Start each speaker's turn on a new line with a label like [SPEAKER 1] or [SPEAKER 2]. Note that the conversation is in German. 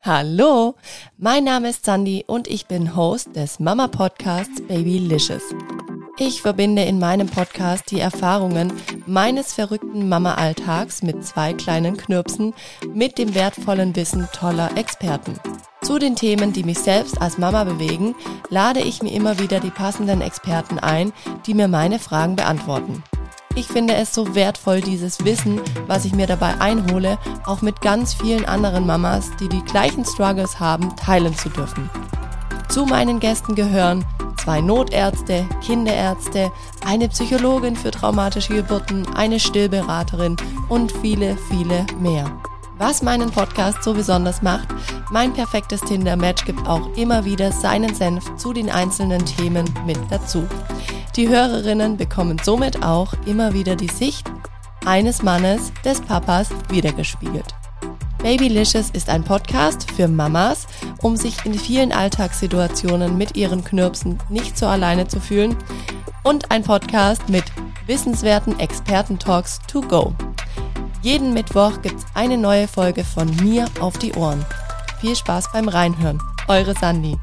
[SPEAKER 1] Hallo, mein Name ist Sandy und ich bin Host des Mama Podcasts Babylicious. Ich verbinde in meinem Podcast die Erfahrungen meines verrückten Mama-Alltags mit zwei kleinen Knirpsen mit dem wertvollen Wissen toller Experten. Zu den Themen, die mich selbst als Mama bewegen, lade ich mir immer wieder die passenden Experten ein, die mir meine Fragen beantworten. Ich finde es so wertvoll, dieses Wissen, was ich mir dabei einhole, auch mit ganz vielen anderen Mamas, die die gleichen Struggles haben, teilen zu dürfen. Zu meinen Gästen gehören zwei Notärzte, Kinderärzte, eine Psychologin für traumatische Geburten, eine Stillberaterin und viele, viele mehr. Was meinen Podcast so besonders macht, mein perfektes Tinder-Match gibt auch immer wieder seinen Senf zu den einzelnen Themen mit dazu. Die Hörerinnen bekommen somit auch immer wieder die Sicht eines Mannes, des Papas, wiedergespiegelt. Babylicious ist ein Podcast für Mamas, um sich in vielen Alltagssituationen mit ihren Knirpsen nicht so alleine zu fühlen und ein Podcast mit wissenswerten Experten-Talks to go. Jeden Mittwoch gibt's eine neue Folge von mir auf die Ohren. Viel Spaß beim Reinhören. Eure Sandy.